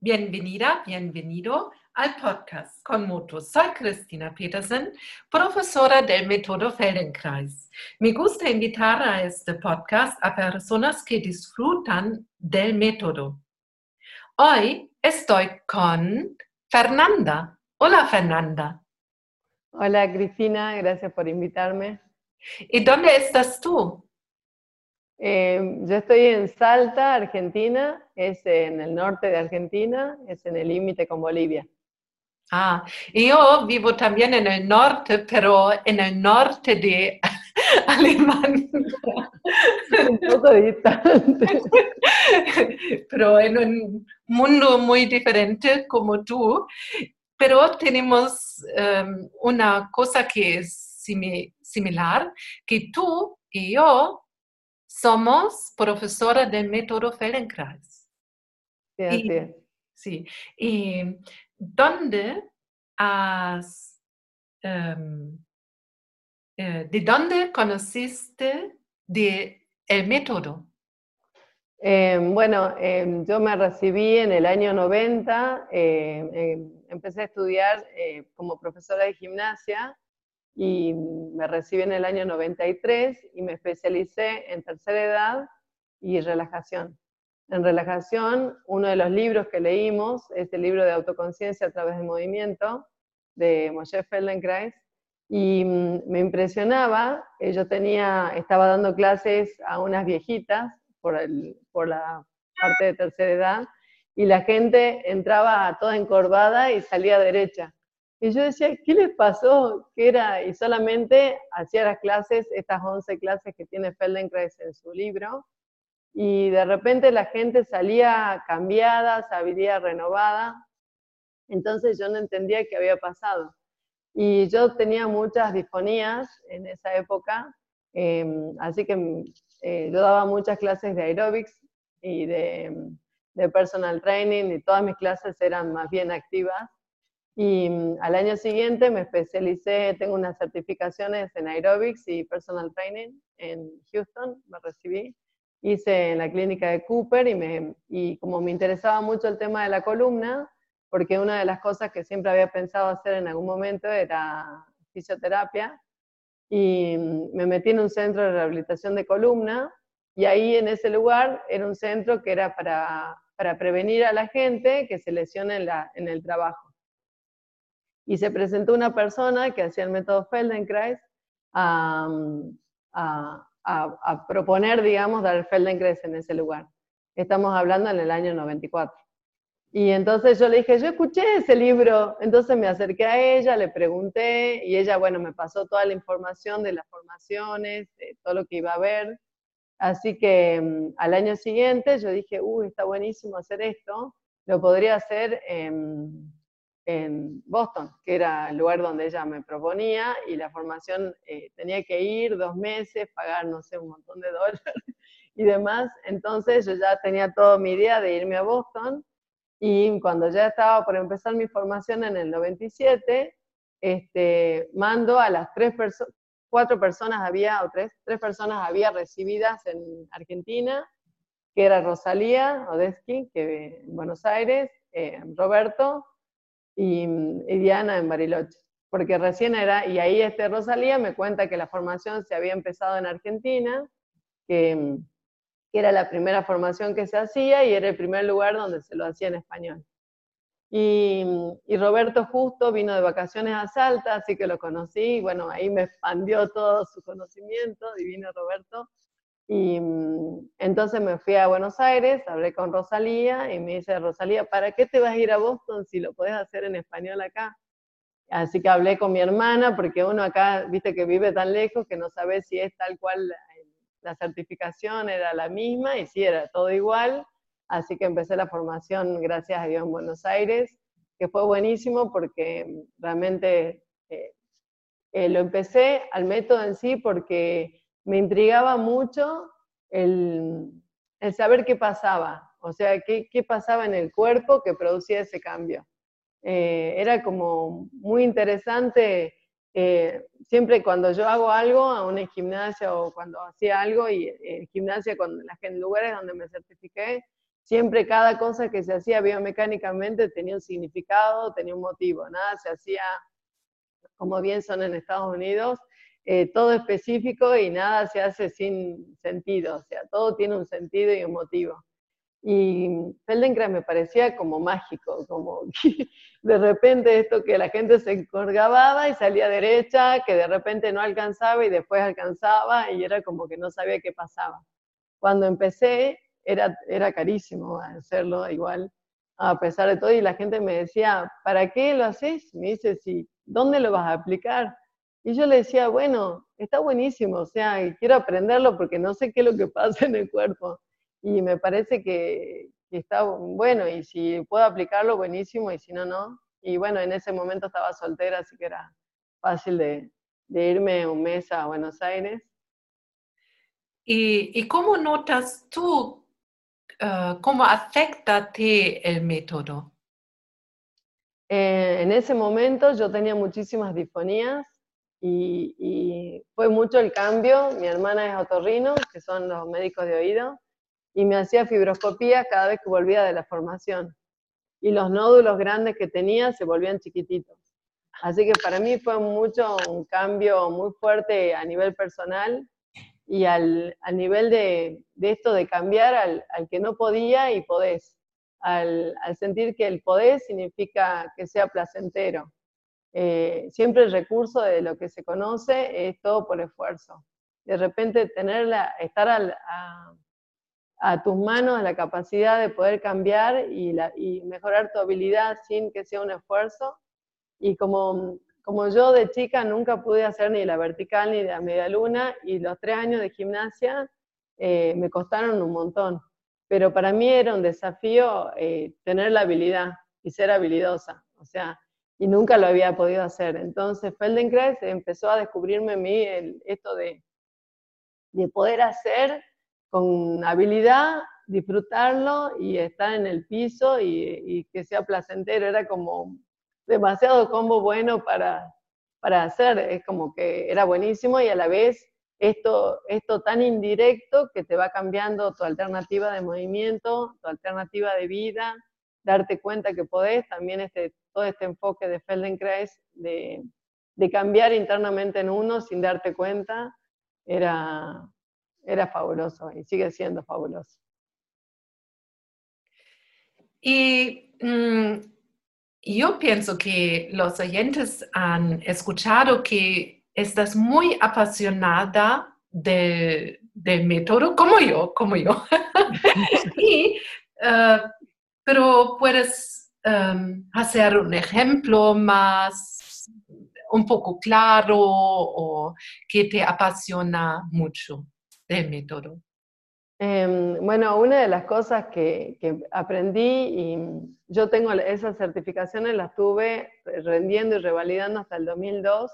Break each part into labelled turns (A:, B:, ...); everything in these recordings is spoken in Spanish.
A: Bienvenida, bienvenido al podcast con mutuos. Soy Cristina Petersen, profesora del método Feldenkrais. Me gusta invitar a este podcast a personas que disfrutan del método. Hoy estoy con Fernanda. Hola, Fernanda.
B: Hola, Cristina. Gracias por invitarme.
A: ¿Y dónde estás tú?
B: Eh, yo estoy en Salta, Argentina, es en el norte de Argentina, es en el límite con Bolivia.
A: Ah, yo vivo también en el norte, pero en el norte de Alemania.
B: Un poco distante.
A: pero en un mundo muy diferente como tú. Pero tenemos um, una cosa que es similar, que tú y yo somos profesora del método Feldenkrais.
B: Sí, así es.
A: Sí. ¿Y dónde has, em, eh, de dónde conociste de el método?
B: Em, bueno, em, yo me recibí en el año 90, empecé a estudiar eh, como profesora de gimnasia y me recibí en el año 93 y me especialicé en tercera edad y relajación. En relajación, uno de los libros que leímos es el libro de autoconciencia a través del movimiento de Moshe Feldenkrais y mm, me impresionaba, yo tenía, estaba dando clases a unas viejitas por, el, por la parte de tercera edad y la gente entraba toda encorvada y salía derecha. Y yo decía, ¿qué les pasó? ¿Qué era? Y solamente hacía las clases, estas 11 clases que tiene Feldenkrais en su libro, y de repente la gente salía cambiada, salía renovada, entonces yo no entendía qué había pasado. Y yo tenía muchas disfonías en esa época, em, así que eh, yo daba muchas clases de aerobics y de personal training, y todas mis clases eran más bien activas. Y mm, al año siguiente me especialicé, tengo unas certificaciones en aerobics y personal training en Houston, me recibí. Hice en la clínica de Cooper y, me, y como me interesaba mucho el tema de la columna, porque una de las cosas que siempre había pensado hacer en algún momento era fisioterapia, y mm, me metí en un centro de rehabilitación de columna, y ahí en ese lugar era un centro que era para, para prevenir a la gente que se lesione en, la, en el trabajo y se presentó una persona que hacía el método Feldenkrais a, proponer, digamos, dar el Feldenkrais en ese lugar. Estamos hablando en el año 94. Y entonces yo le dije, yo escuché ese libro, entonces me acerqué a ella, le pregunté y ella, bueno, me pasó toda la información de las formaciones, de todo lo que iba a ver. Así que mm, al año siguiente yo dije, uy, está buenísimo hacer esto, lo podría hacer en Boston, que era el lugar donde ella me proponía, y la formación eh, tenía que ir dos meses, pagar, no sé, un montón de dólares y demás. Entonces yo ya tenía toda mi idea de irme a Boston, y cuando ya estaba por empezar mi formación en el 97, este, mando a las tres personas, cuatro personas había, o tres, tres personas había recibidas en Argentina, que era Rosalía Odesky, que en Buenos Aires, eh, Roberto, y, Diana en Bariloche. Porque recién era, y ahí este Rosalía me cuenta que la formación se había empezado en Argentina, que, que era la primera formación que se hacía y era el primer lugar donde se lo hacía en español. Y, y, Roberto justo vino de vacaciones a Salta, así que lo conocí, y bueno, ahí me expandió todo su conocimiento, divino Roberto, y mm, entonces me fui a Buenos Aires, hablé con Rosalía y me dice, Rosalía, ¿para qué te vas a ir a Boston si lo puedes hacer en español acá? Así que hablé con mi hermana, porque uno acá, viste que vive tan lejos que no sabe si es tal cual la certificación era la misma y si era todo igual. Así que empecé la formación, gracias a Dios, en Buenos Aires, que fue buenísimo porque realmente eh, eh, lo empecé al método en sí porque me intrigaba mucho el, saber qué pasaba, o sea, qué, pasaba en el cuerpo que producía ese cambio. Eh, era como muy interesante, eh, siempre cuando yo hago algo, a una gimnasia o cuando hacía algo, y en gimnasia, con en lugares donde me certifiqué, siempre cada cosa que se hacía biomecánicamente tenía un significado, tenía un motivo, nada se hacía como bien son en Estados Unidos, eh, todo específico y nada se hace sin sentido, o sea, todo tiene un sentido y un motivo. Y Feldenkrais me parecía como mágico, como de repente esto que la gente se encorgaba y salía derecha, que de repente no alcanzaba y después alcanzaba y era como que no sabía qué pasaba. Cuando empecé era, era carísimo hacerlo igual, a pesar de todo, y la gente me decía, ¿para qué lo haces? Me dice, sí, ¿dónde lo vas a aplicar? Y yo le decía, bueno, está buenísimo, o sea, quiero aprenderlo porque no sé qué es lo que pasa en el cuerpo. Y me parece que, está bueno, y si puedo aplicarlo, buenísimo, y si no, no. Y bueno, en ese momento estaba soltera, así que era fácil de, irme un mes a Buenos Aires.
A: ¿Y, cómo notas tú, uh, cómo afecta el método?
B: Eh, en ese momento yo tenía muchísimas disfonías y, y, fue mucho el cambio. Mi hermana es otorrino, que son los médicos de oído, y me hacía fibroscopía cada vez que volvía de la formación. Y los nódulos grandes que tenía se volvían chiquititos. Así que para mí fue mucho un cambio muy fuerte a nivel personal y al, nivel de, esto de cambiar al, que no podía y podés. Al, sentir que el poder significa que sea placentero. Eh, siempre el recurso de lo que se conoce es todo por esfuerzo. De repente tenerla, estar a, tus manos la capacidad de poder cambiar y, mejorar tu habilidad sin que sea un esfuerzo. Y como, como yo de chica nunca pude hacer ni la vertical ni la media luna, y los tres años de gimnasia eh, me costaron un montón. Pero para mí era un desafío eh, tener la habilidad y ser habilidosa. O sea, y nunca lo había podido hacer. Entonces Feldenkrais empezó a descubrirme a mí esto de, de poder hacer con habilidad, disfrutarlo y estar en el piso y, que sea placentero. Era como demasiado combo bueno para, para hacer, es como que era buenísimo y a la vez esto, esto tan indirecto que te va cambiando tu alternativa de movimiento, tu alternativa de vida, darte cuenta que podés, también este, todo este enfoque de Feldenkrais de, de cambiar internamente en uno sin darte cuenta, era, era fabuloso y sigue siendo fabuloso.
A: Y mm, yo pienso que los oyentes han escuchado que estás muy apasionada del, método, como yo, como yo. y, eh, pero puedes em, hacer un ejemplo más, un poco claro o que te apasiona mucho del método?
B: Em, bueno, una de las cosas que, aprendí, y yo tengo esas certificaciones, las tuve rendiendo y revalidando hasta el 2002,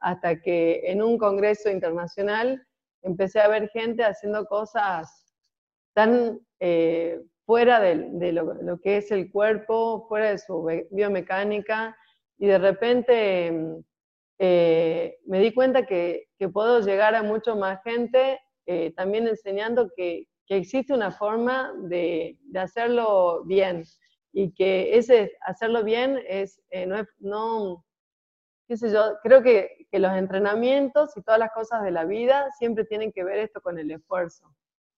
B: hasta que en un congreso internacional empecé a ver gente haciendo cosas tan eh, fuera de, lo, que es el cuerpo, fuera de su biomecánica, y de repente em, eh, me di cuenta que, puedo llegar a mucho más gente eh, también enseñando que, existe una forma de, hacerlo bien y que ese hacerlo bien es, eh, no, qué sé yo, creo que, los entrenamientos y todas las cosas de la vida siempre tienen que ver esto con el esfuerzo,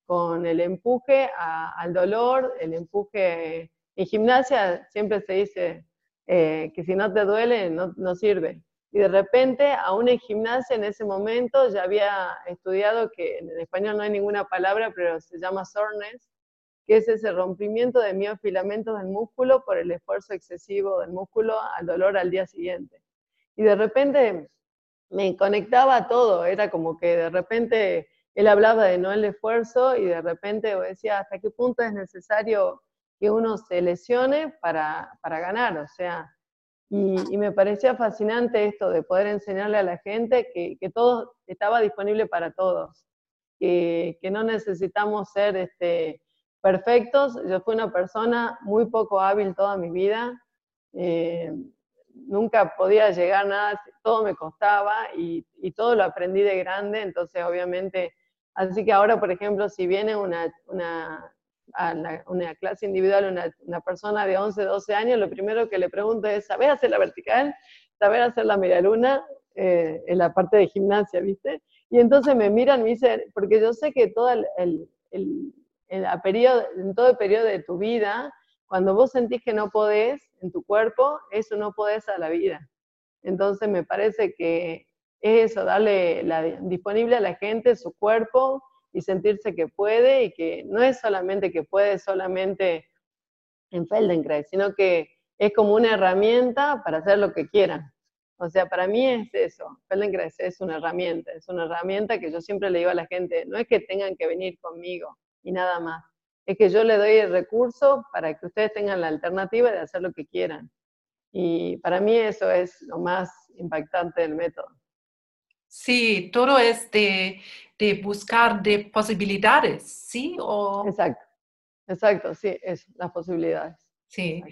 B: con el empuje al dolor, el empuje, en gimnasia siempre se dice eh, que si no te duele no, sirve, y de repente, aún en gimnasia, en ese momento, ya había estudiado que en español no hay ninguna palabra, pero se llama soreness, que es ese rompimiento de miofilamentos del músculo por el esfuerzo excesivo del músculo al dolor al día siguiente. Y de repente me conectaba todo, era como que de repente él hablaba de no el esfuerzo y de repente decía hasta qué punto es necesario que uno se lesione para, para ganar, o sea, y, me parecía fascinante esto de poder enseñarle a la gente que, que todo estaba disponible para todos, que, que no necesitamos ser este, perfectos. Yo fui una persona muy poco hábil toda mi vida, eh, nunca podía llegar a nada, todo me costaba y, y, todo lo aprendí de grande, entonces obviamente, así que ahora, por ejemplo, si viene una, una a una clase individual una, una, persona de 11, 12 años, lo primero que le pregunto es, ¿sabes hacer la vertical? ¿Sabes hacer la media luna? Eh, en la parte de gimnasia, ¿viste? Y entonces me miran me dicen, porque yo sé que todo el, el, el, periodo, en todo el periodo de tu vida, cuando vos sentís que no podés en tu cuerpo, eso no podés a la vida. Entonces me parece que es eso, darle la, disponible a la gente su cuerpo y sentirse que puede y que no es solamente que puede solamente en Feldenkrais, sino que es como una herramienta para hacer lo que quieran. O sea, para mí es eso, Feldenkrais es una herramienta, es una herramienta que yo siempre le digo a la gente, no es que tengan que venir conmigo y nada más, es que yo le doy el recurso para que ustedes tengan la alternativa de hacer lo que quieran. Y para mí eso es lo más impactante del método.
A: Sí, todo es de, buscar de posibilidades, ¿sí?
B: O... Exacto, exacto, sí, es las posibilidades.
A: Sí,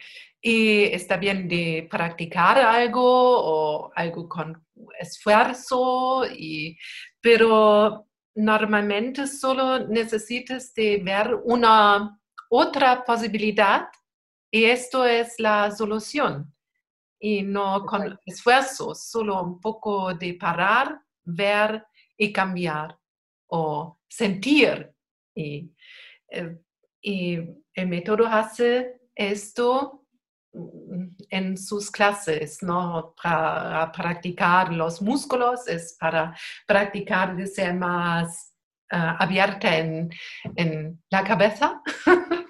A: y está bien de practicar algo o algo con esfuerzo, y, pero normalmente solo necesitas de ver una otra posibilidad y esto es la solución. Y no con esfuerzo, solo un poco de parar, ver y cambiar o sentir. Y, eh, y el método hace esto mm, en sus clases, ¿no? Para practicar los músculos, es para practicar de ser más uh, abierta en, en, la cabeza.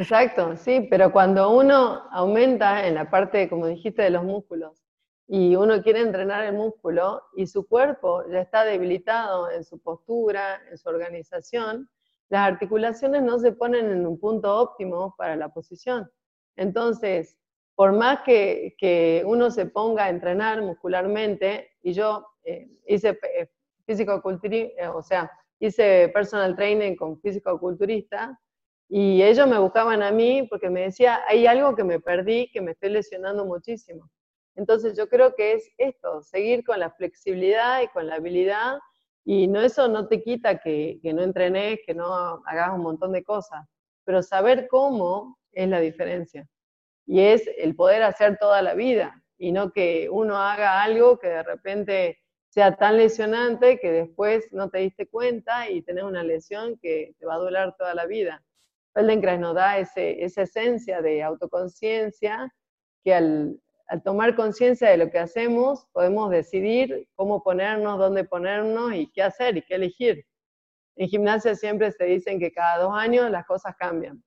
B: Exacto, sí, pero cuando uno aumenta en la parte, como dijiste, de los músculos, y uno quiere entrenar el músculo y su cuerpo ya está debilitado en su postura, en su organización, las articulaciones no se ponen en un punto óptimo para la posición. Entonces, por más que, que uno se ponga a entrenar muscularmente, y yo eh, hice eh, físico-culturista, eh, o sea, hice personal training con físico-culturista, y ellos me buscaban a mí porque me decía, hay algo que me perdí, que me estoy lesionando muchísimo. Entonces yo creo que es esto, seguir con la flexibilidad y con la habilidad y no eso no te quita que, no entrenes, que no hagas un montón de cosas, pero saber cómo es la diferencia. Y es el poder hacer toda la vida y no que uno haga algo que de repente sea tan lesionante que después no te diste cuenta y tenés una lesión que te va a durar toda la vida. Feldenkrais nos da ese, esa esencia de autoconciencia que al, al tomar conciencia de lo que hacemos, podemos decidir cómo ponernos, dónde ponernos y qué hacer y qué elegir. En gimnasia siempre se dicen que cada dos años las cosas cambian.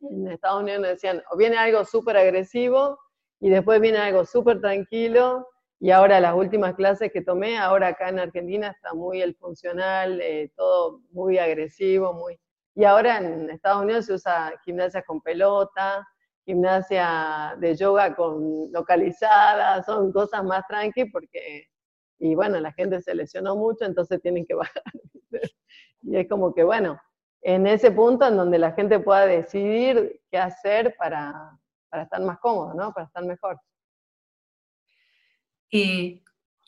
B: En Estados Unidos decían, o viene algo súper agresivo y después viene algo súper tranquilo. Y ahora las últimas clases que tomé, ahora acá en Argentina está muy el funcional, eh, todo muy agresivo, muy... Y ahora en Estados Unidos se usa gimnasia con pelota, gimnasia de yoga con localizada, son cosas más tranqui porque, y bueno, la gente se lesionó mucho, entonces tienen que bajar. y es como que, bueno, en ese punto en donde la gente pueda decidir qué hacer para, para estar más cómodo, ¿no? Para estar mejor.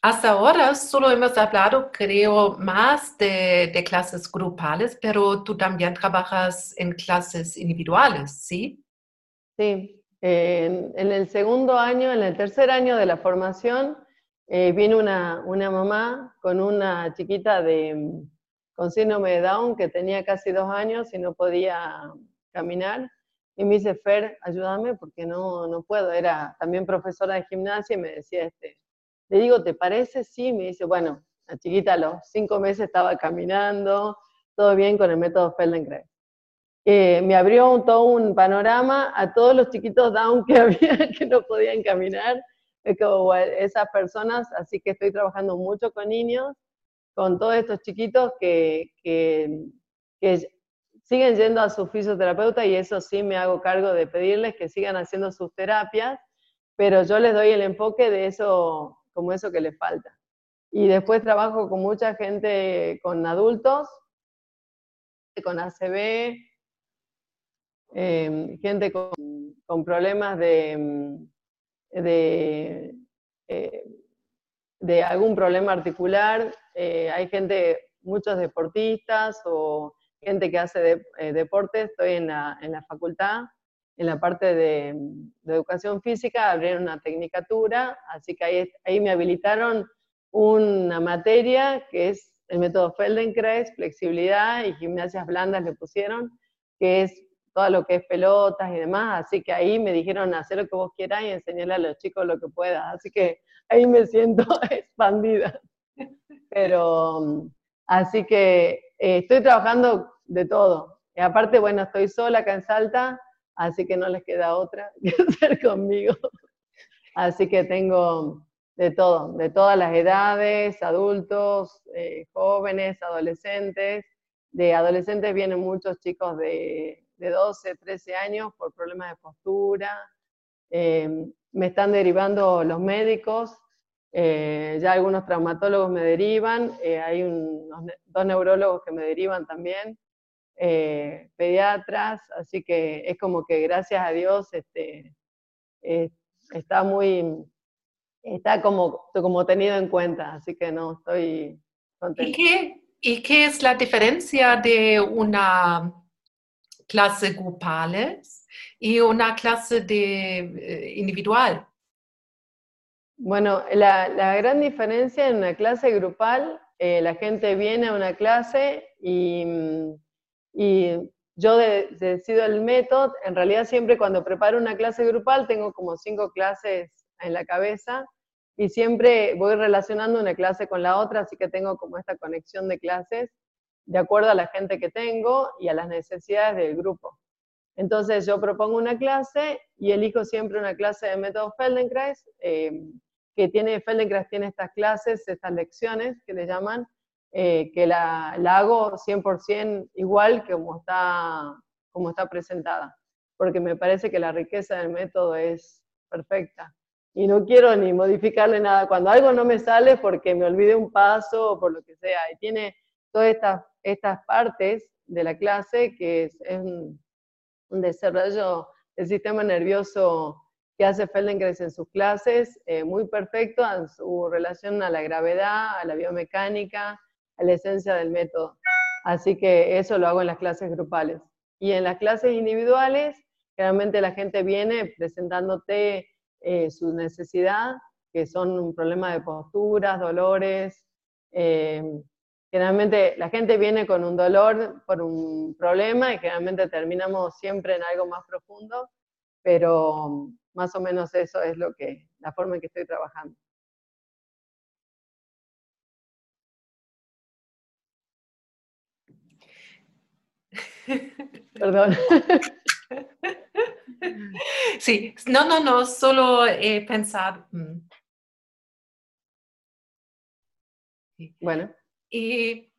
A: Hasta ahora solo hemos hablado, creo, más de, de, clases grupales, pero tú también trabajas en clases individuales, ¿sí?
B: Sí, en, el segundo año, en el tercer año de la formación, eh, vino una, una, mamá con una chiquita de, con síndrome de Down que tenía casi dos años y no podía caminar. Y me dice, Fer, ayúdame porque no, no puedo. Era también profesora de gimnasia y me decía, este, le digo, ¿te parece? Sí, me dice, bueno, la chiquita a los cinco meses estaba caminando, todo bien con el método Feldenkrais. Eh, me abrió todo un panorama a todos los chiquitos down que había que no podían caminar, como esas personas, así que estoy trabajando mucho con niños, con todos estos chiquitos que, que, siguen yendo a su fisioterapeuta y eso sí me hago cargo de pedirles que sigan haciendo sus terapias, pero yo les doy el enfoque de eso, como eso que les falta. Y después trabajo con mucha gente, con adultos, con ACB, Em, gente con, problemas de, de, eh, de, algún problema articular, eh, hay gente, muchos deportistas o gente que hace eh, deporte, estoy en la, en la, facultad, en la parte de, educación física, abrieron una tecnicatura, así que ahí, ahí me habilitaron una materia que es el método Feldenkrais, flexibilidad y gimnasias blandas le pusieron, que es todo lo que es pelotas y demás, así que ahí me dijeron hacer lo que vos quieras y enseñarle a los chicos lo que puedas, así que ahí me siento expandida. Pero, así que eh, estoy trabajando de todo. Y aparte, bueno, estoy sola acá en Salta, así que no les queda otra que hacer conmigo. Así que tengo de todo, de todas las edades, adultos, eh, jóvenes, adolescentes. De adolescentes vienen muchos chicos de, de 12, 13 años por problemas de postura. Eh, me están derivando los médicos, eh, ya algunos traumatólogos me derivan, hay dos neurólogos que me derivan también, pediatras, así que es como que gracias a Dios este, está muy está como, como tenido en cuenta, así que no, estoy contenta.
A: ¿Y qué, ¿Y qué es la diferencia de una clase grupal y una clase de, eh, individual?
B: Bueno, la, la, gran diferencia en una clase grupal, eh, la gente viene a una clase y, y yo decido el método. En realidad siempre cuando preparo una clase grupal tengo como cinco clases en la cabeza y siempre voy relacionando una clase con la otra, así que tengo como esta conexión de clases de acuerdo a la gente que tengo y a las necesidades del grupo. Entonces yo propongo una clase y elijo siempre una clase de método Feldenkrais, eh, que tiene, Feldenkrais tiene estas clases, estas lecciones que le llaman, eh, que la, la, hago 100% igual que como está, como está presentada, porque me parece que la riqueza del método es perfecta y no quiero ni modificarle nada. Cuando algo no me sale porque me olvide un paso o por lo que sea, y tiene todas estas, estas partes de la clase que es, un, desarrollo del sistema nervioso que hace Feldenkrais en sus clases, eh, muy perfecto en su relación a la gravedad, a la biomecánica, la esencia del método. Así que eso lo hago en las clases grupales. Y en las clases individuales, generalmente la gente viene presentándote eh, su necesidad, que son un problema de posturas, dolores. Eh, generalmente la gente viene con un dolor por un problema y generalmente terminamos siempre en algo más profundo, pero más o menos eso es lo que, la forma en que estoy trabajando. Perdón.
A: Sí, no, no, no, solo he pensado. Mm.
B: Bueno.
A: Y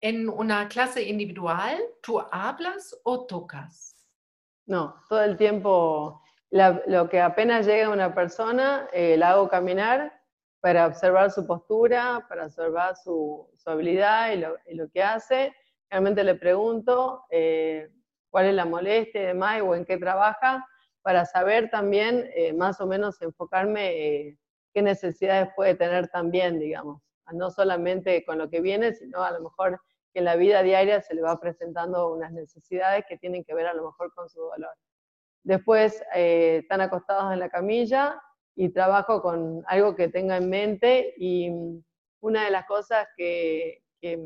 A: en una clase individual, ¿tú hablas o tocas?
B: No, todo el tiempo, lo que apenas llega una persona, eh, la hago caminar para observar su postura, para observar su, habilidad y lo, que hace. Realmente le pregunto, eh, cuál es la molestia y demás, o en qué trabaja, para saber también eh, más o menos enfocarme eh, qué necesidades puede tener también, digamos, no solamente con lo que viene, sino a lo mejor que en la vida diaria se le va presentando unas necesidades que tienen que ver a lo mejor con su dolor. Después eh, están acostados en la camilla y trabajo con algo que tenga en mente y mm, una de las cosas que, que,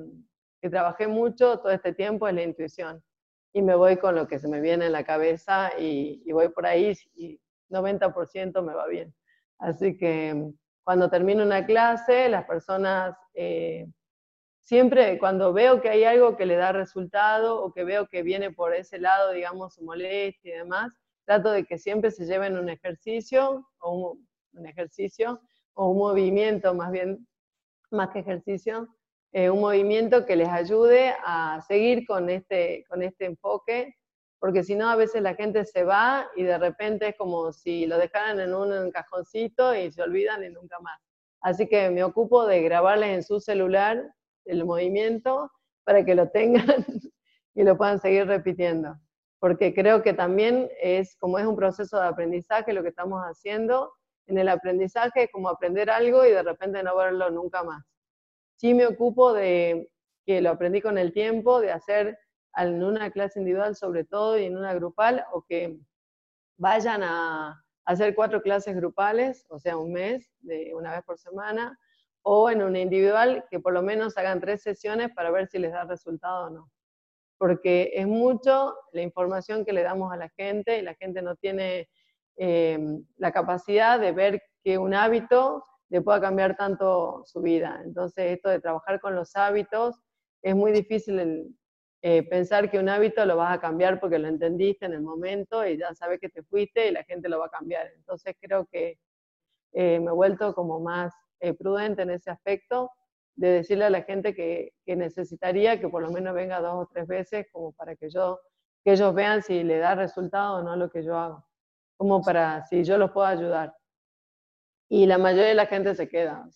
B: que trabajé mucho todo este tiempo es la intuición y me voy con lo que se me viene en la cabeza y, voy por ahí y 90% me va bien. Así que cuando termino una clase, las personas, eh, siempre cuando veo que hay algo que le da resultado o que veo que viene por ese lado, digamos, su molestia y demás, trato de que siempre se lleven un ejercicio o un ejercicio o un movimiento, más bien, más que ejercicio, eh, un movimiento que les ayude a seguir con este, con este enfoque, porque si no a veces la gente se va y de repente es como si lo dejaran en un cajoncito y se olvidan y nunca más. Así que me ocupo de grabarles en su celular el movimiento para que lo tengan y lo puedan seguir repitiendo. Porque creo que también es, como es un proceso de aprendizaje lo que estamos haciendo, en el aprendizaje es como aprender algo y de repente no verlo nunca más sí me ocupo de, que lo aprendí con el tiempo, de hacer en una clase individual sobre todo y en una grupal, o que vayan a hacer cuatro clases grupales, o sea, un mes, de una vez por semana, o en una individual que por lo menos hagan tres sesiones para ver si les da resultado o no. Porque es mucho la información que le damos a la gente y la gente no tiene eh, la capacidad de ver que un hábito le pueda cambiar tanto su vida. Entonces, esto de trabajar con los hábitos es muy difícil eh, pensar que un hábito lo vas a cambiar porque lo entendiste en el momento y ya sabes que te fuiste y la gente lo va a cambiar. Entonces, creo que eh, me he vuelto como más eh, prudente en ese aspecto de decirle a la gente que, necesitaría que por lo menos venga dos o tres veces como para que yo que ellos vean si le da resultado o no lo que yo hago, como para si yo los puedo ayudar. Y la mayoría de la gente se queda,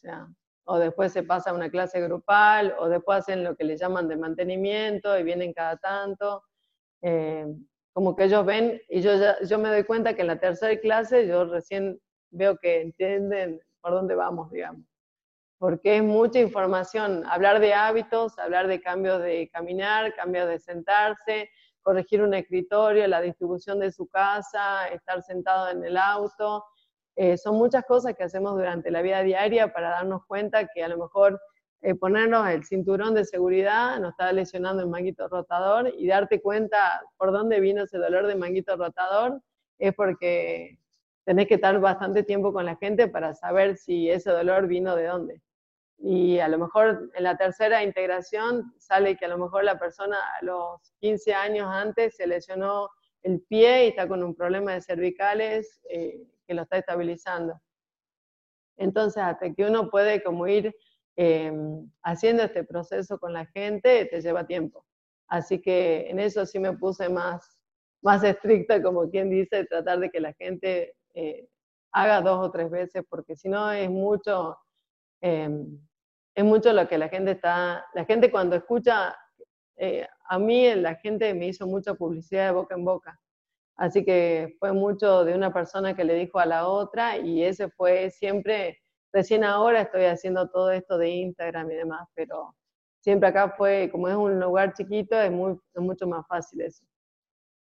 B: o o después se pasa a una clase grupal, o después hacen lo que le llaman de mantenimiento y vienen cada tanto. Eh, como que ellos ven, y yo, yo me doy cuenta que en la tercera clase yo recién veo que entienden por dónde vamos, digamos. Porque es mucha información, hablar de hábitos, hablar de cambios de caminar, cambios de sentarse, corregir un escritorio, la distribución de su casa, estar sentado en el auto. Eh, son muchas cosas que hacemos durante la vida diaria para darnos cuenta que a lo mejor eh, ponernos el cinturón de seguridad nos está lesionando el manguito rotador y darte cuenta por dónde vino ese dolor de manguito rotador es porque tenés que estar bastante tiempo con la gente para saber si ese dolor vino de dónde. Y a lo mejor en la tercera integración sale que a lo mejor la persona a los 15 años antes se lesionó el pie y está con un problema de cervicales eh, que lo está estabilizando. Entonces, hasta que uno puede como ir eh, haciendo este proceso con la gente, te lleva tiempo. Así que en eso sí me puse más, más estricta, como quien dice, tratar de que la gente eh, haga dos o tres veces, porque si no es mucho, em, es mucho lo que la gente está, la gente cuando escucha, eh, a mí la gente me hizo mucha publicidad de boca en boca, así que fue mucho de una persona que le dijo a la otra y ese fue siempre, recién ahora estoy haciendo todo esto de Instagram y demás, pero siempre acá fue, como es un lugar chiquito, es, muy, es mucho más fácil eso.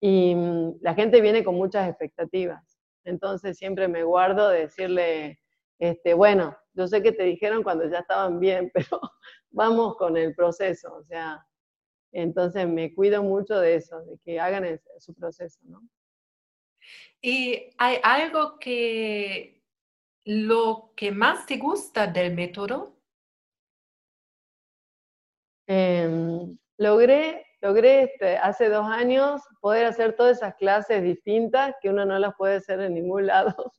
B: Y mm, la gente viene con muchas expectativas. Entonces siempre me guardo de decirle, este, bueno, yo sé que te dijeron cuando ya estaban bien, pero vamos con el proceso, o sea, entonces me cuido mucho de eso, de que hagan su proceso, ¿no?
A: ¿Y hay algo que lo que más te gusta del método?
B: Em, logré logré este, hace dos años poder hacer todas esas clases distintas que uno no las puede hacer en ningún lado.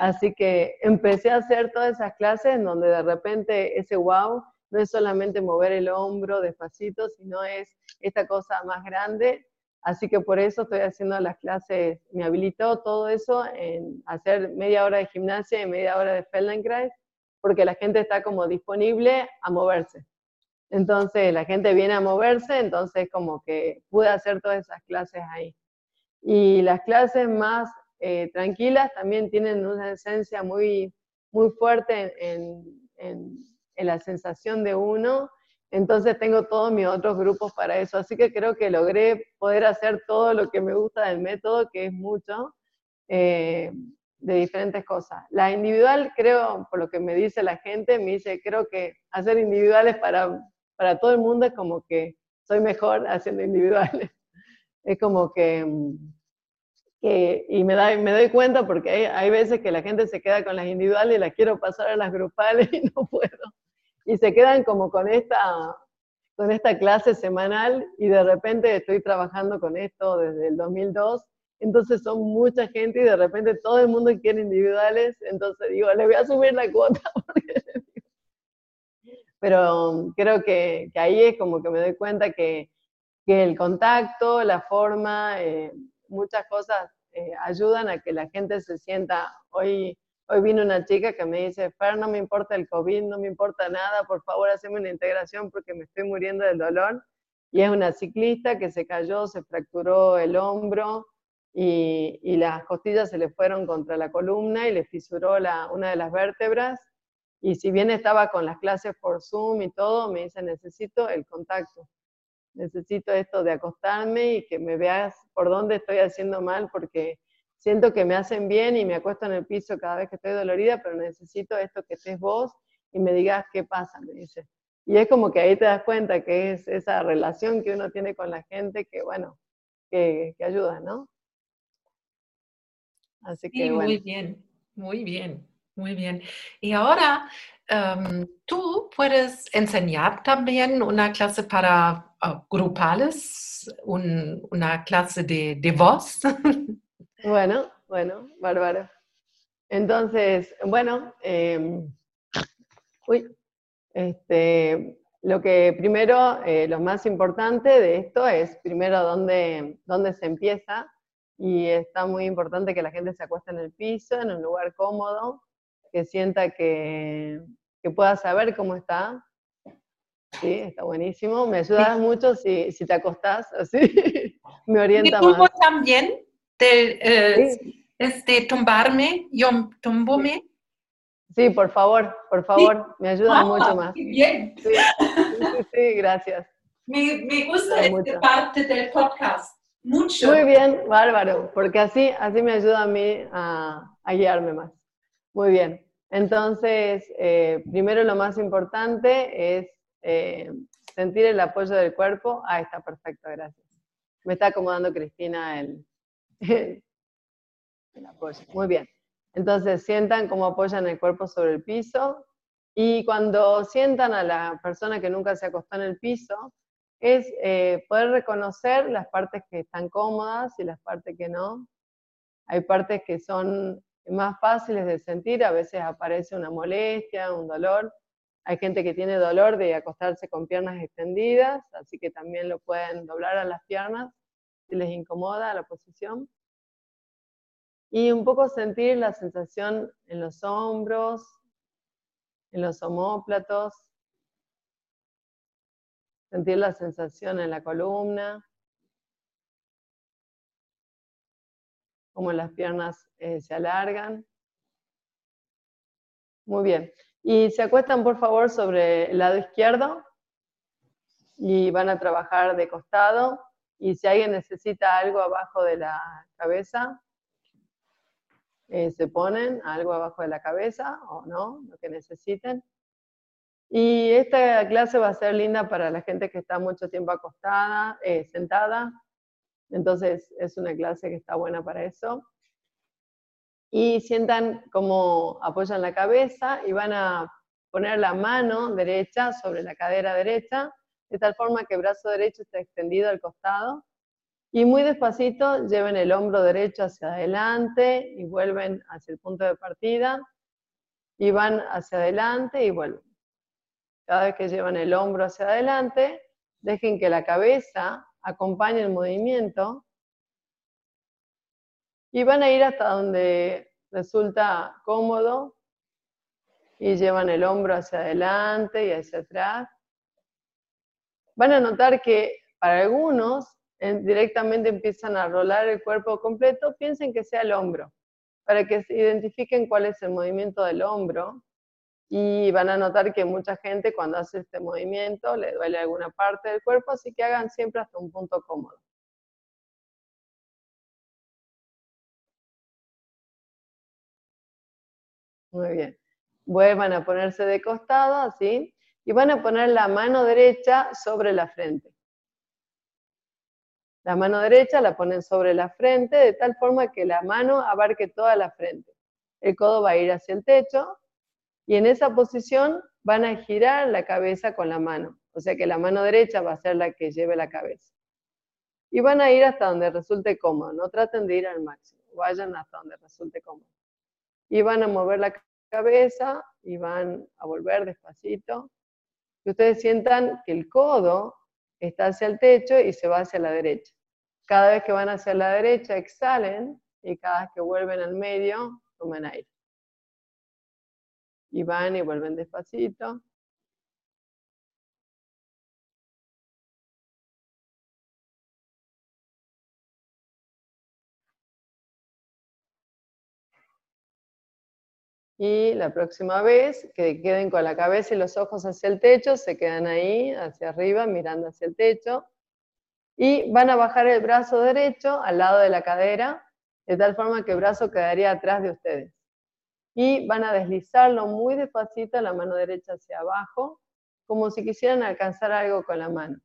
B: Así que empecé a hacer todas esas clases en donde de repente ese wow no es solamente mover el hombro despacito, sino es esta cosa más grande. Así que por eso estoy haciendo las clases, me habilitó todo eso en hacer media hora de gimnasia y media hora de Feldenkrais, porque la gente está como disponible a moverse. Entonces la gente viene a moverse, entonces como que pude hacer todas esas clases ahí. Y las clases más eh, tranquilas también tienen una esencia muy, muy fuerte en, en, en, la sensación de uno. Entonces tengo todos mis otros grupos para eso. Así que creo que logré poder hacer todo lo que me gusta del método, que es mucho, eh, de diferentes cosas. La individual, creo, por lo que me dice la gente, me dice, creo que hacer individuales para para todo el mundo es como que soy mejor haciendo individuales. Es como que, mm, que y me, da, me doy cuenta porque hay, hay, veces que la gente se queda con las individuales y las quiero pasar a las grupales y no puedo. Y se quedan como con esta, con esta clase semanal y de repente estoy trabajando con esto desde el 2002 entonces son mucha gente y de repente todo el mundo quiere individuales, entonces digo, le voy a subir la cuota pero creo que, ahí es como que me doy cuenta que, el contacto, la forma, eh, muchas cosas eh, ayudan a que la gente se sienta, hoy, hoy vino una chica que me dice, Fer, no me importa el COVID, no me importa nada, por favor, haceme una integración porque me estoy muriendo del dolor. Y es una ciclista que se cayó, se fracturó el hombro y, las costillas se le fueron contra la columna y le fisuró una de las vértebras Y si bien estaba con las clases por Zoom y todo, me dice, necesito el contacto. Necesito esto de acostarme y que me veas por dónde estoy haciendo mal, porque siento que me hacen bien y me acuesto en el piso cada vez que estoy dolorida, pero necesito esto que estés vos y me digas qué pasa, me dice. Y es como que ahí te das cuenta que es esa relación que uno tiene con la gente que, bueno, que, que ayuda, ¿no?
A: Así que, muy bien, muy bien, muy bien. Y ahora, em, tú puedes enseñar también una clase para uh, grupales, una clase de, de voz.
B: Bueno, bueno, bárbaro. Entonces, bueno, em, uy, este, lo que primero, eh, lo más importante de esto es primero dónde, dónde se empieza y está muy importante que la gente se acueste en el piso, en un lugar cómodo, que sienta que, que pueda saber cómo está. Sí, está buenísimo. Me ayudas mucho si, si, te acostás así. Me orienta
A: ¿Y más. también? De, eh, este, tumbarme, yo tumbome.
B: Sí, por favor, por favor, me ayuda ah, mucho más.
A: Bien.
B: Sí, sí, gracias.
A: Me, me gusta esta parte del podcast. Mucho.
B: Muy bien, bárbaro, porque así, así me ayuda a mí a, guiarme más. Muy bien. Entonces, eh, primero lo más importante es eh, sentir el apoyo del cuerpo. Ah, está perfecto, gracias. Me está acomodando Cristina el, Muy bien. Entonces sientan cómo apoyan el cuerpo sobre el piso y cuando sientan a la persona que nunca se acostó en el piso, es eh, poder reconocer las partes que están cómodas y las partes que no. Hay partes que son más fáciles de sentir, a veces aparece una molestia, un dolor. Hay gente que tiene dolor de acostarse con piernas extendidas, así que también lo pueden doblar a las piernas si les incomoda la posición y un poco sentir la sensación en los hombros, en los homóplatos, sentir la sensación en la columna, como las piernas eh, se alargan. Muy bien. Y se acuestan por favor sobre el lado izquierdo y van a trabajar de costado. Y si alguien necesita algo abajo de la cabeza, eh, se ponen algo abajo de la cabeza o no, lo que necesiten. Y esta clase va a ser linda para la gente que está mucho tiempo acostada, eh, sentada. Entonces es una clase que está buena para eso. Y sientan cómo apoyan la cabeza y van a poner la mano derecha sobre la cadera derecha, de tal forma que el brazo derecho está extendido al costado y muy despacito lleven el hombro derecho hacia adelante y vuelven hacia el punto de partida y van hacia adelante y vuelven. Cada vez que llevan el hombro hacia adelante, dejen que la cabeza acompañe el movimiento y van a ir hasta donde resulta cómodo y llevan el hombro hacia adelante y hacia atrás. Van a notar que para algunos directamente empiezan a rolar el cuerpo completo, piensen que sea el hombro, para que identifiquen cuál es el movimiento del hombro. Y van a notar que mucha gente cuando hace este movimiento le duele alguna parte del cuerpo, así que hagan siempre hasta un punto cómodo. Muy bien. Vuelvan a ponerse de costado, así, y van a poner la mano derecha sobre la frente. La mano derecha la ponen sobre la frente de tal forma que la mano abarque toda la frente. El codo va a ir hacia el techo y en esa posición van a girar la cabeza con la mano. O sea que la mano derecha va a ser la que lleve la cabeza. Y van a ir hasta donde resulte cómodo. No traten de ir al máximo. Vayan hasta donde resulte cómodo. Y van a mover la cabeza y van a volver despacito. Que ustedes sientan que el codo está hacia el techo y se va hacia la derecha. Cada vez que van hacia la derecha, exhalen y cada vez que vuelven al medio, tomen aire. Y van y vuelven despacito. Y la próxima vez que queden con la cabeza y los ojos hacia el techo, se quedan ahí, hacia arriba, mirando hacia el techo. Y van a bajar el brazo derecho al lado de la cadera, de tal forma que el brazo quedaría atrás de ustedes. Y van a deslizarlo muy despacito, la mano derecha hacia abajo, como si quisieran alcanzar algo con la mano.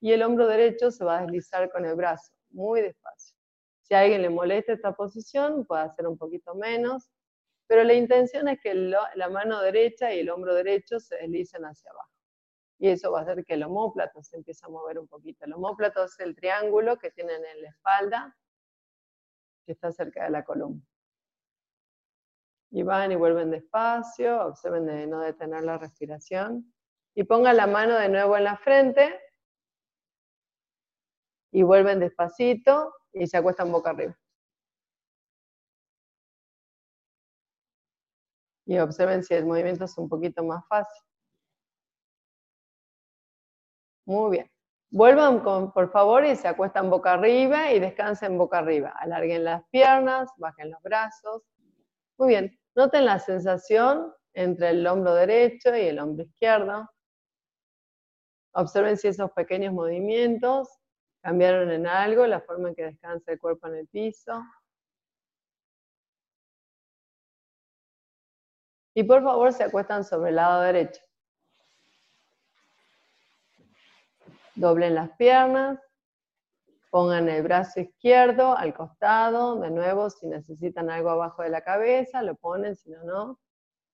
B: Y el hombro derecho se va a deslizar con el brazo, muy despacio. Si a alguien le molesta esta posición, puede hacer un poquito menos, pero la intención es que la mano derecha y el hombro derecho se deslicen hacia abajo. Y eso va a hacer que el homóplato se empiece a mover un poquito. El homóplato es el triángulo que tienen en la espalda, que está cerca de la columna. Y van y vuelven despacio, observen de no detener la respiración. Y pongan la mano de nuevo en la frente. Y vuelven despacito y se acuestan boca arriba. Y observen si el movimiento es un poquito más fácil. Muy bien. Vuelvan por favor y se acuestan boca arriba y descansen boca arriba. Alarguen las piernas, bajen los brazos. Muy bien. Noten la sensación entre el hombro derecho y el hombro izquierdo. Observen si esos pequeños movimientos cambiaron en algo la forma en que descansa el cuerpo en el piso. Y por favor se acuestan sobre el lado derecho. Doblen las piernas, pongan el brazo izquierdo al costado, de nuevo si necesitan algo abajo de la cabeza, lo ponen, si no, no.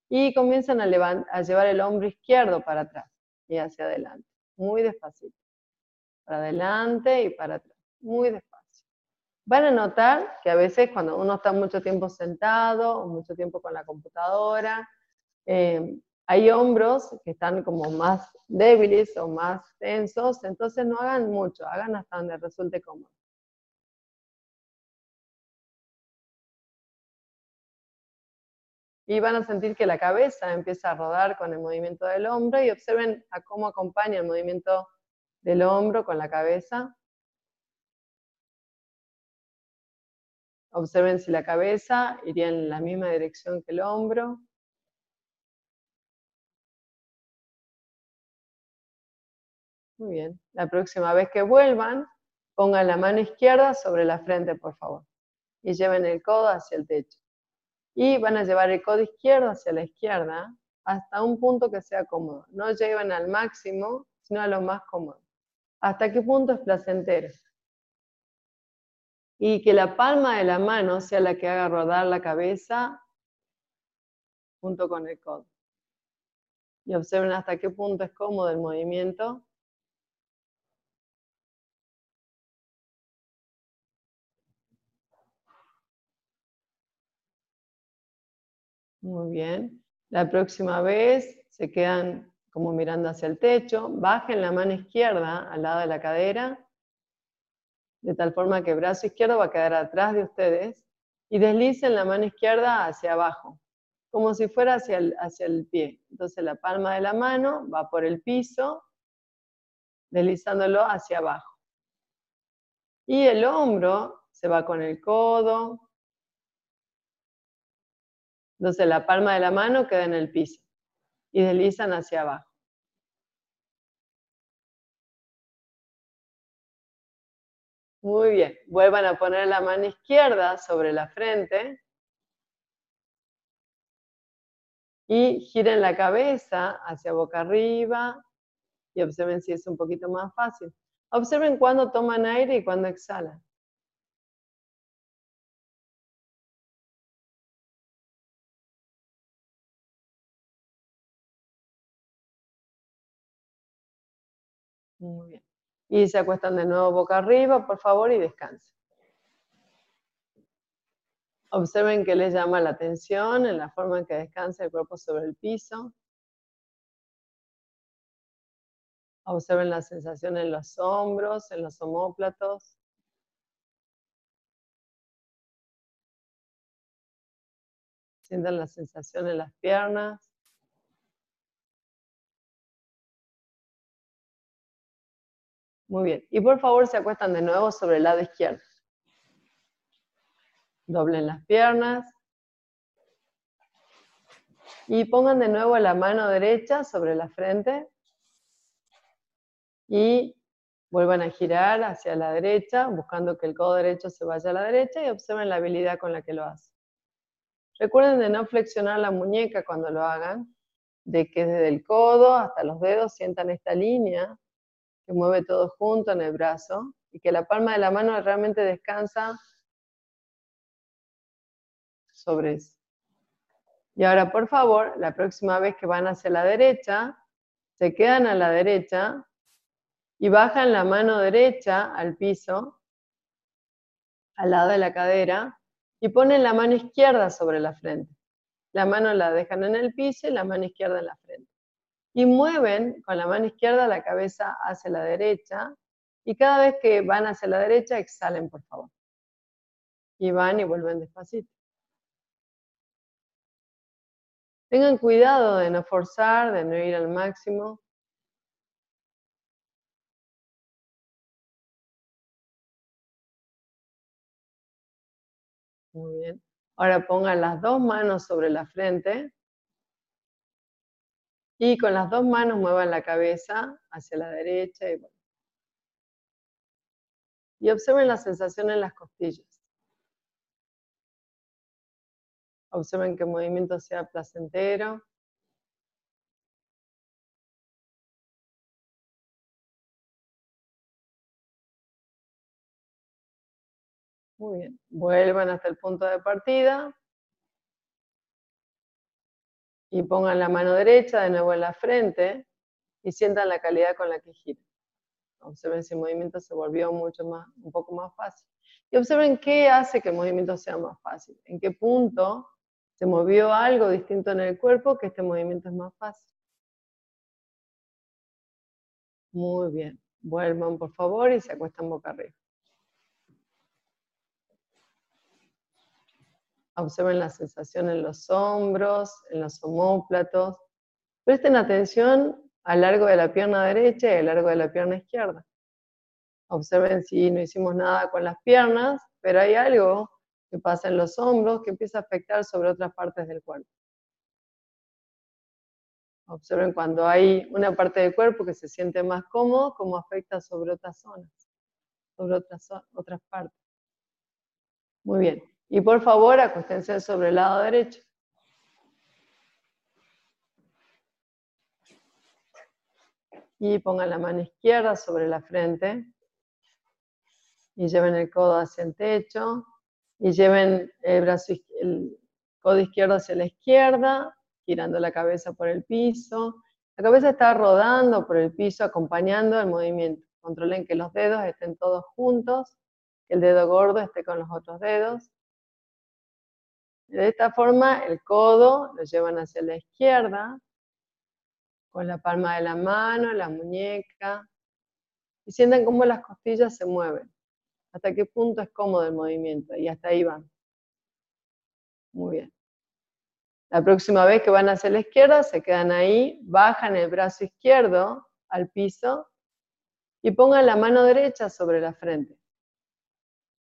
B: Y comiencen a, a llevar el hombro izquierdo para atrás y hacia adelante, muy despacito. Para adelante y para atrás, muy despacio. Van a notar que a veces cuando uno está mucho tiempo sentado o mucho tiempo con la computadora, eh, hay hombros que están como más débiles o más tensos, entonces no hagan mucho, hagan hasta donde resulte cómodo. Y van a sentir que la cabeza empieza a rodar con el movimiento del hombro y observen a cómo acompaña el movimiento del hombro con la cabeza. Observen si la cabeza iría en la misma dirección que el hombro. Muy bien. La próxima vez que vuelvan, pongan la mano izquierda sobre la frente, por favor. Y lleven el codo hacia el techo. Y van a llevar el codo izquierdo hacia la izquierda hasta un punto que sea cómodo. No lleven al máximo, sino a lo más cómodo. ¿Hasta qué punto es placentero? Y que la palma de la mano sea la que haga rodar la cabeza junto con el codo. Y observen hasta qué punto es cómodo el movimiento Muy bien. La próxima vez se quedan como mirando hacia el techo. Bajen la mano izquierda al lado de la cadera, de tal forma que el brazo izquierdo va a quedar atrás de ustedes. Y deslicen la mano izquierda hacia abajo, como si fuera hacia el, hacia el pie. Entonces la palma de la mano va por el piso, deslizándolo hacia abajo. Y el hombro se va con el codo, entonces la palma de la mano queda en el piso y deslizan hacia abajo. Muy bien, vuelvan a poner la mano izquierda sobre la frente y giren la cabeza hacia boca arriba y observen si es un poquito más fácil. Observen cuándo toman aire y cuándo exhalan. Muy bien. Y se acuestan de nuevo boca arriba, por favor, y descansen. Observen que les llama la atención en la forma en que descansa el cuerpo sobre el piso. Observen la sensación en los hombros, en los homóplatos. Sientan la sensación en las piernas. Muy bien. Y por favor se acuestan de nuevo sobre el lado izquierdo. Doblen las piernas. Y pongan de nuevo la mano derecha sobre la frente y vuelvan a girar hacia la derecha, buscando que el codo derecho se vaya a la derecha y observen la habilidad con la que lo hacen. Recuerden de no flexionar la muñeca cuando lo hagan, de que desde el codo hasta los dedos sientan esta línea mueve todo junto en el brazo y que la palma de la mano realmente descansa sobre eso. Y ahora, por favor, la próxima vez que van hacia la derecha, se quedan a la derecha y bajan la mano derecha al piso, al lado de la cadera, y ponen la mano izquierda sobre la frente. La mano la dejan en el piso y la mano izquierda en la frente. Y mueven con la mano izquierda la cabeza hacia la derecha. Y cada vez que van hacia la derecha, exhalen, por favor. Y van y vuelven despacito. Tengan cuidado de no forzar, de no ir al máximo. Muy bien. Ahora pongan las dos manos sobre la frente y con las dos manos muevan la cabeza hacia la derecha y, y observen la sensación en las costillas. Observen que el movimiento sea placentero. Muy bien. Vuelvan hasta el punto de partida. Y pongan la mano derecha de nuevo en la frente y sientan la calidad con la que giran. Observen si el movimiento se volvió mucho más, un poco más fácil. Y observen qué hace que el movimiento sea más fácil. En qué punto se movió algo distinto en el cuerpo que este movimiento es más fácil. Muy bien. Vuelvan por favor y se acuestan boca arriba. Observen la sensación en los hombros, en los homóplatos. Presten atención al largo de la pierna derecha y al largo de la pierna izquierda. Observen si no hicimos nada con las piernas, pero hay algo que pasa en los hombros que empieza a afectar sobre otras partes del cuerpo. Observen cuando hay una parte del cuerpo que se siente más cómodo, cómo afecta sobre otras zonas, sobre otras, otras partes. Muy bien. Y por favor, acuéstense sobre el lado derecho. Y pongan la mano izquierda sobre la frente. Y lleven el codo hacia el techo. Y lleven el, brazo, el codo izquierdo hacia la izquierda, girando la cabeza por el piso. La cabeza está rodando por el piso, acompañando el movimiento. Controlen que los dedos estén todos juntos, que el dedo gordo esté con los otros dedos de esta forma, el codo lo llevan hacia la izquierda, con la palma de la mano, la muñeca, y sientan cómo las costillas se mueven, hasta qué punto es cómodo el movimiento, y hasta ahí van. Muy bien. La próxima vez que van hacia la izquierda, se quedan ahí, bajan el brazo izquierdo al piso y pongan la mano derecha sobre la frente.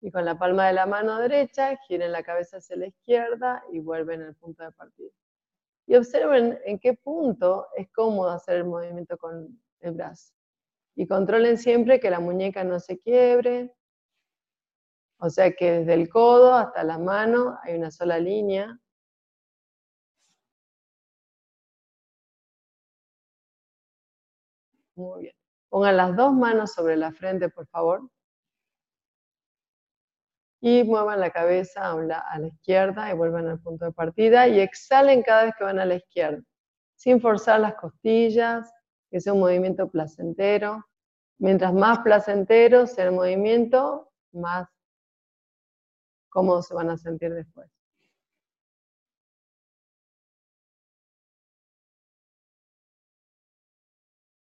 B: Y con la palma de la mano derecha, giren la cabeza hacia la izquierda y vuelven al punto de partida. Y observen en qué punto es cómodo hacer el movimiento con el brazo. Y controlen siempre que la muñeca no se quiebre. O sea que desde el codo hasta la mano hay una sola línea. Muy bien. Pongan las dos manos sobre la frente, por favor y muevan la cabeza a la, izquierda y vuelvan al punto de partida y exhalen cada vez que van a la izquierda, sin forzar las costillas, que sea un movimiento placentero. Mientras más placentero sea el movimiento, más cómodos se van a sentir después.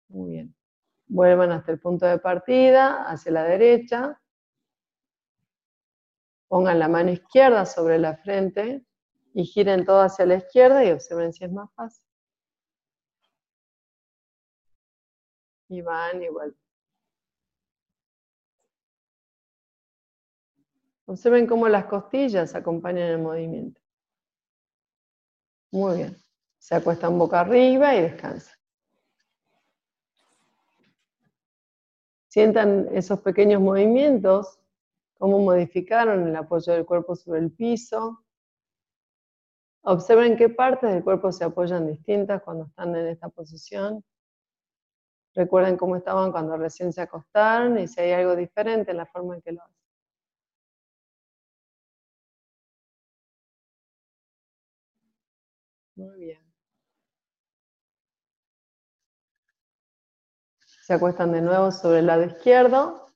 B: Muy bien. Vuelvan hasta el punto de partida, hacia la derecha. Pongan la mano izquierda sobre la frente y giren todo hacia la izquierda y observen si es más fácil. Y van vuelven. Observen cómo las costillas acompañan el movimiento. Muy bien. Se acuestan boca arriba y descansan. Sientan esos pequeños movimientos, cómo modificaron el apoyo del cuerpo sobre el piso. Observen qué partes del cuerpo se apoyan distintas cuando están en esta posición. Recuerden cómo estaban cuando recién se acostaron y si hay algo diferente en la forma en que lo hacen. Muy bien. Se acuestan de nuevo sobre el lado izquierdo.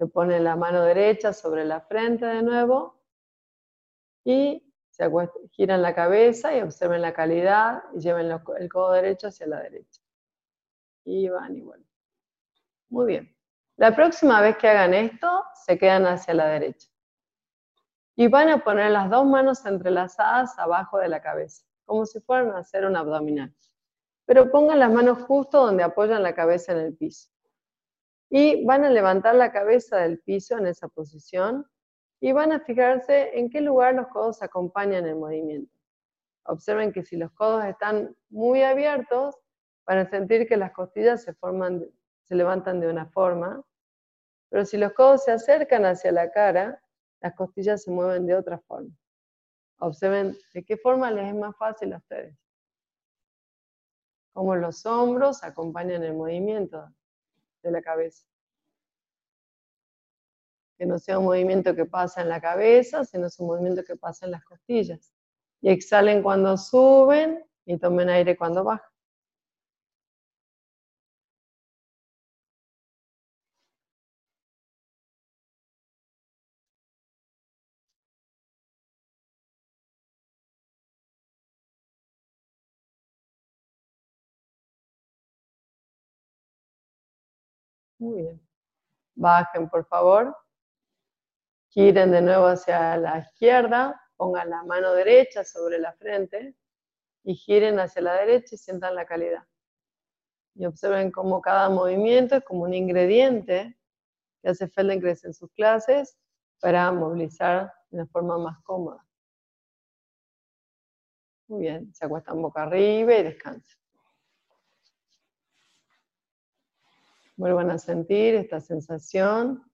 B: Se pone la mano derecha sobre la frente de nuevo. Y se giran la cabeza y observen la calidad y lleven el codo derecho hacia la derecha. Y van vuelven. Muy bien. La próxima vez que hagan esto, se quedan hacia la derecha. Y van a poner las dos manos entrelazadas abajo de la cabeza como si fueran a hacer un abdominal. Pero pongan las manos justo donde apoyan la cabeza en el piso. Y van a levantar la cabeza del piso en esa posición y van a fijarse en qué lugar los codos acompañan el movimiento. Observen que si los codos están muy abiertos, van a sentir que las costillas se, forman, se levantan de una forma, pero si los codos se acercan hacia la cara, las costillas se mueven de otra forma. Observen de qué forma les es más fácil a ustedes. Cómo los hombros acompañan el movimiento de la cabeza. Que no sea un movimiento que pasa en la cabeza, sino es un movimiento que pasa en las costillas. Y exhalen cuando suben y tomen aire cuando bajan. Muy bien. Bajen, por favor. Giren de nuevo hacia la izquierda. Pongan la mano derecha sobre la frente. Y giren hacia la derecha y sientan la calidad. Y observen cómo cada movimiento es como un ingrediente que hace Feldenkrais en sus clases para movilizar de una forma más cómoda. Muy bien, se acuestan boca arriba y descansen. Vuelvan a sentir esta sensación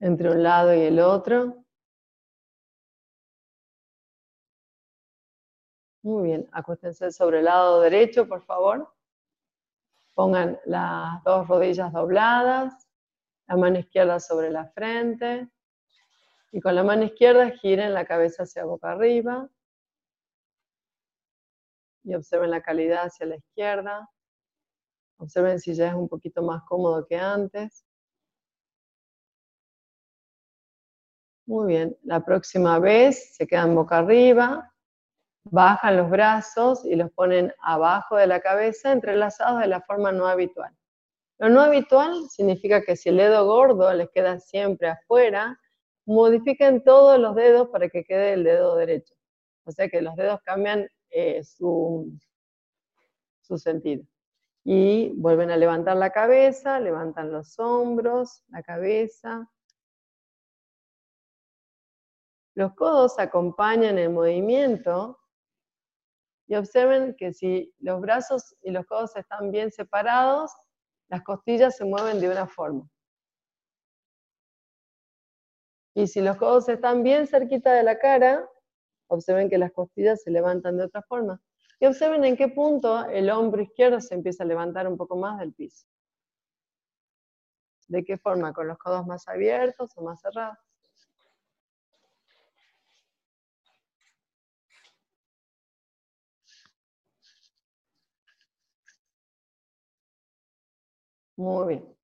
B: entre un lado y el otro. Muy bien, acuéstense sobre el lado derecho, por favor. Pongan las dos rodillas dobladas, la mano izquierda sobre la frente. Y con la mano izquierda giren la cabeza hacia boca arriba. Y observen la calidad hacia la izquierda. Observen si ya es un poquito más cómodo que antes. Muy bien, la próxima vez se quedan boca arriba, bajan los brazos y los ponen abajo de la cabeza entrelazados de la forma no habitual. Lo no habitual significa que si el dedo gordo les queda siempre afuera, modifiquen todos los dedos para que quede el dedo derecho. O sea que los dedos cambian eh, su, su sentido. Y vuelven a levantar la cabeza, levantan los hombros, la cabeza. Los codos acompañan el movimiento y observen que si los brazos y los codos están bien separados, las costillas se mueven de una forma. Y si los codos están bien cerquita de la cara, observen que las costillas se levantan de otra forma. Y observen en qué punto el hombro izquierdo se empieza a levantar un poco más del piso. ¿De qué forma? ¿Con los codos más abiertos o más cerrados? Muy bien.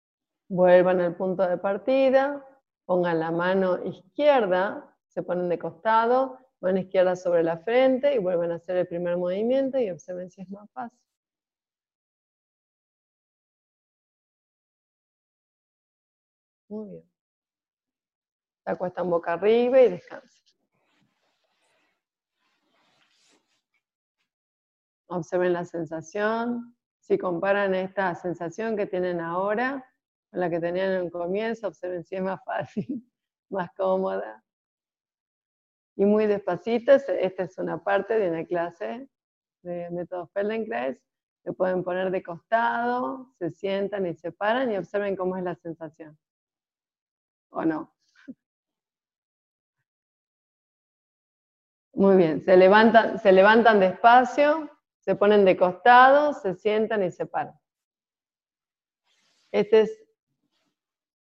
B: Vuelvan al punto de partida, pongan la mano izquierda, se ponen de costado Mano izquierda sobre la frente y vuelven a hacer el primer movimiento y observen si es más fácil. Muy bien. Se acuestan boca arriba y descansen. Observen la sensación. Si comparan esta sensación que tienen ahora con la que tenían en el comienzo, observen si es más fácil, más cómoda. Y muy despacito, esta es una parte de una clase de método Feldenkrais. Se pueden poner de costado, se sientan y se paran y observen cómo es la sensación. ¿O no? Muy bien, se levantan, se levantan despacio, se ponen de costado, se sientan y se paran. Esta es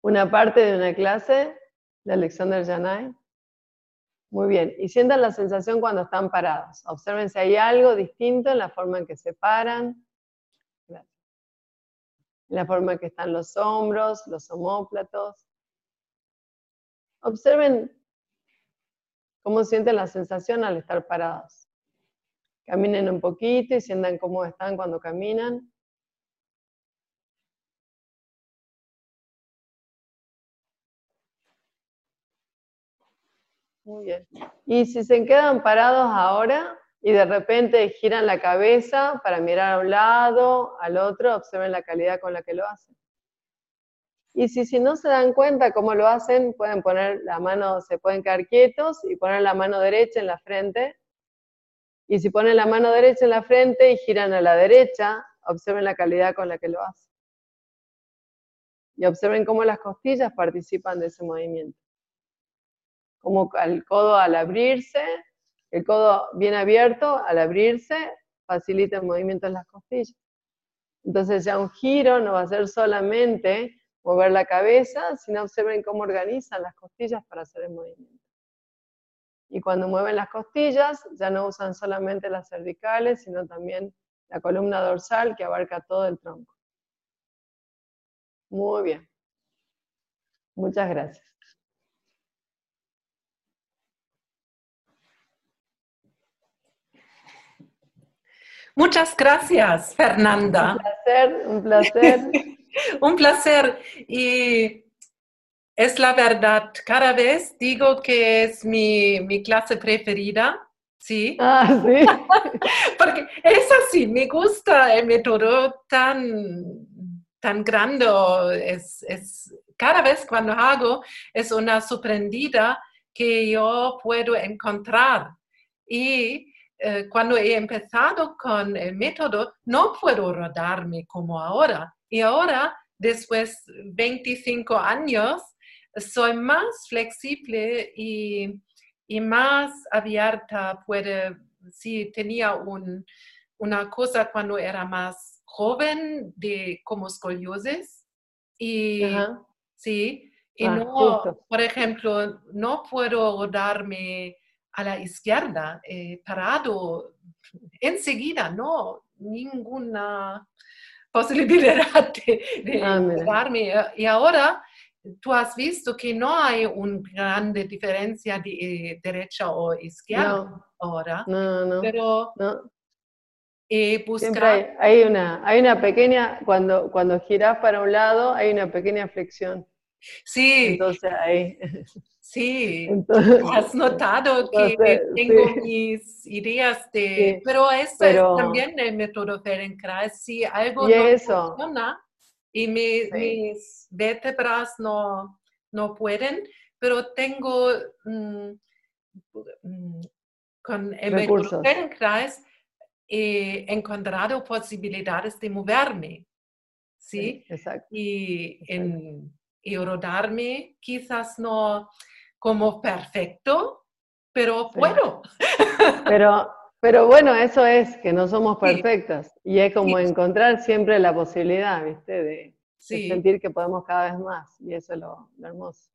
B: una parte de una clase de Alexander Janay. Muy bien, y sientan la sensación cuando están parados. Observen si hay algo distinto en la forma en que se paran, en la forma en que están los hombros, los homóplatos. Observen cómo sienten la sensación al estar parados. Caminen un poquito y sientan cómo están cuando caminan. Y si se quedan parados ahora y de repente giran la cabeza para mirar a un lado, al otro, observen la calidad con la que lo hacen. Y si, si no se dan cuenta cómo lo hacen, pueden poner la mano, se pueden quedar quietos y poner la mano derecha en la frente. Y si ponen la mano derecha en la frente y giran a la derecha, observen la calidad con la que lo hacen. Y observen cómo las costillas participan de ese movimiento como el codo al abrirse, el codo bien abierto al abrirse facilita el movimiento en las costillas. Entonces ya un giro no va a ser solamente mover la cabeza, sino observen cómo organizan las costillas para hacer el movimiento. Y cuando mueven las costillas, ya no usan solamente las cervicales, sino también la columna dorsal que abarca todo el tronco. Muy bien. Muchas gracias.
A: Muchas gracias, Fernanda.
B: Un placer, un placer.
A: un placer. Y es la verdad, cada vez digo que es mi, mi clase preferida. Sí.
B: Ah, sí.
A: Porque es así, me gusta el método tan, tan grande. Es, es, cada vez cuando hago es una sorprendida que yo puedo encontrar. Y eh, cuando he empezado con el método, no puedo rodarme como ahora. Y ahora, después de 25 años, soy más flexible y, y más abierta. Puede, si tenía un, una cosa cuando era más joven de como escoliosis y sí, y ah, no, por ejemplo, no puedo rodarme a la izquierda, eh, parado enseguida, no, ninguna posibilidad de, ah, Y ahora tú has visto que no hay una grande diferencia de eh, derecha o izquierda ahora,
B: no, no,
A: pero
B: no.
A: buscar...
B: hay, una, hay una pequeña, cuando, cuando giras para un lado, hay una pequeña flexión.
A: Sí.
B: Entonces ahí.
A: Sí, has notado que tengo mis ideas de, pero eso es también el método Feldenkrais, si algo no funciona y mis vértebras no, no pueden, pero tengo mm, mm, con el método Feldenkrais he encontrado posibilidades de moverme, ¿sí?
B: exacto.
A: Y, en, y rodarme quizás no como perfecto, pero bueno.
B: Pero, pero bueno, eso es, que no somos perfectas. Y es como encontrar siempre la posibilidad, ¿viste? De, sentir que podemos cada vez más. Y eso es lo, hermoso.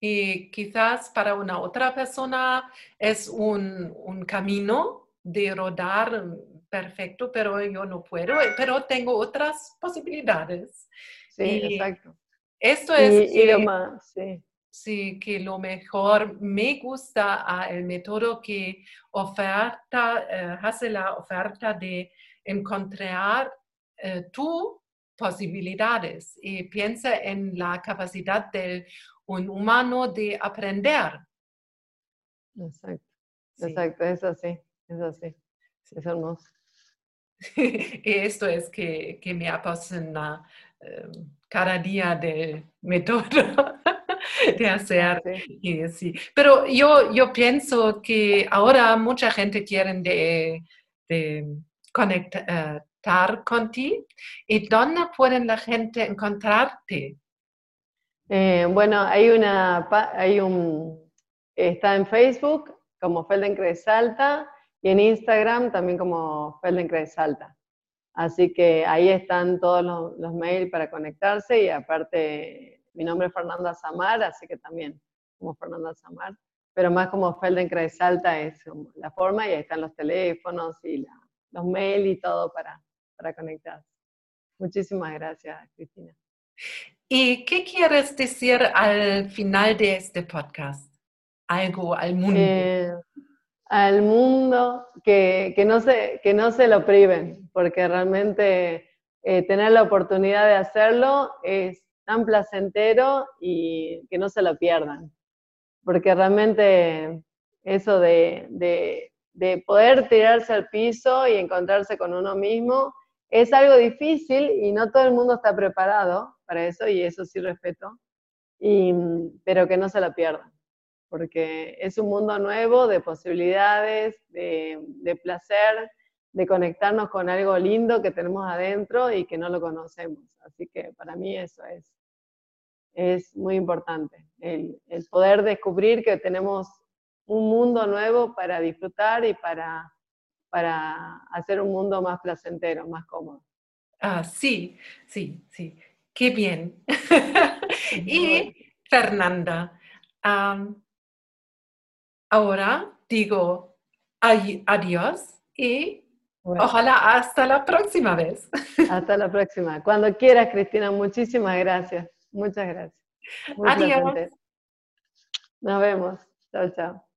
A: Y quizás para una otra persona es un, un camino de rodar perfecto, pero yo no puedo, pero tengo otras posibilidades.
B: Sí, exacto.
A: Esto es...
B: Y, lo más, sí
A: sí que lo mejor me gusta el método que oferta, eh, hace la oferta de encontrar eh, tus posibilidades y piensa en la capacidad de un humano de aprender.
B: Exacto, exacto, es así, es así, es hermoso.
A: y esto es que, me apasiona eh, cada día del método. de hacer. Sí. Pero yo, yo pienso que ahora mucha gente quiere de, de conectar contigo. ¿Y dónde pueden la gente encontrarte?
B: Eh, bueno, hay una, hay un, está en Facebook como Feldenkrais Salta y en Instagram también como Feldenkrais Salta. Así que ahí están todos los, mails para conectarse y aparte mi nombre es Fernanda Samar, así que también como Fernanda Samar, pero más como Feldenkrais Salta es la forma y ahí están los teléfonos y los mails y todo para, para conectarse. Muchísimas gracias, Cristina.
A: ¿Y qué quieres decir al final de este podcast? Algo al mundo.
B: Eh, al mundo que, no se, que no se lo priven, porque realmente eh, tener la oportunidad de hacerlo es tan placentero y que no se lo pierdan. Porque realmente eso de, de poder tirarse al piso y encontrarse con uno mismo es algo difícil y no todo el mundo está preparado para eso y eso sí respeto, y, pero que no se la pierdan, porque es un mundo nuevo de posibilidades, de, placer, de conectarnos con algo lindo que tenemos adentro y que no lo conocemos. Así que para mí eso es, es muy importante, el, el poder descubrir que tenemos un mundo nuevo para disfrutar y para para hacer un mundo más placentero, más cómodo.
A: Ah, sí, sí, sí. Qué bien. y Fernanda, ahora digo adiós y ojalá hasta la próxima vez.
B: hasta la próxima. Cuando quieras, Cristina, muchísimas gracias. Muchas gracias.
A: adiós.
B: Nos vemos. Chao, chao.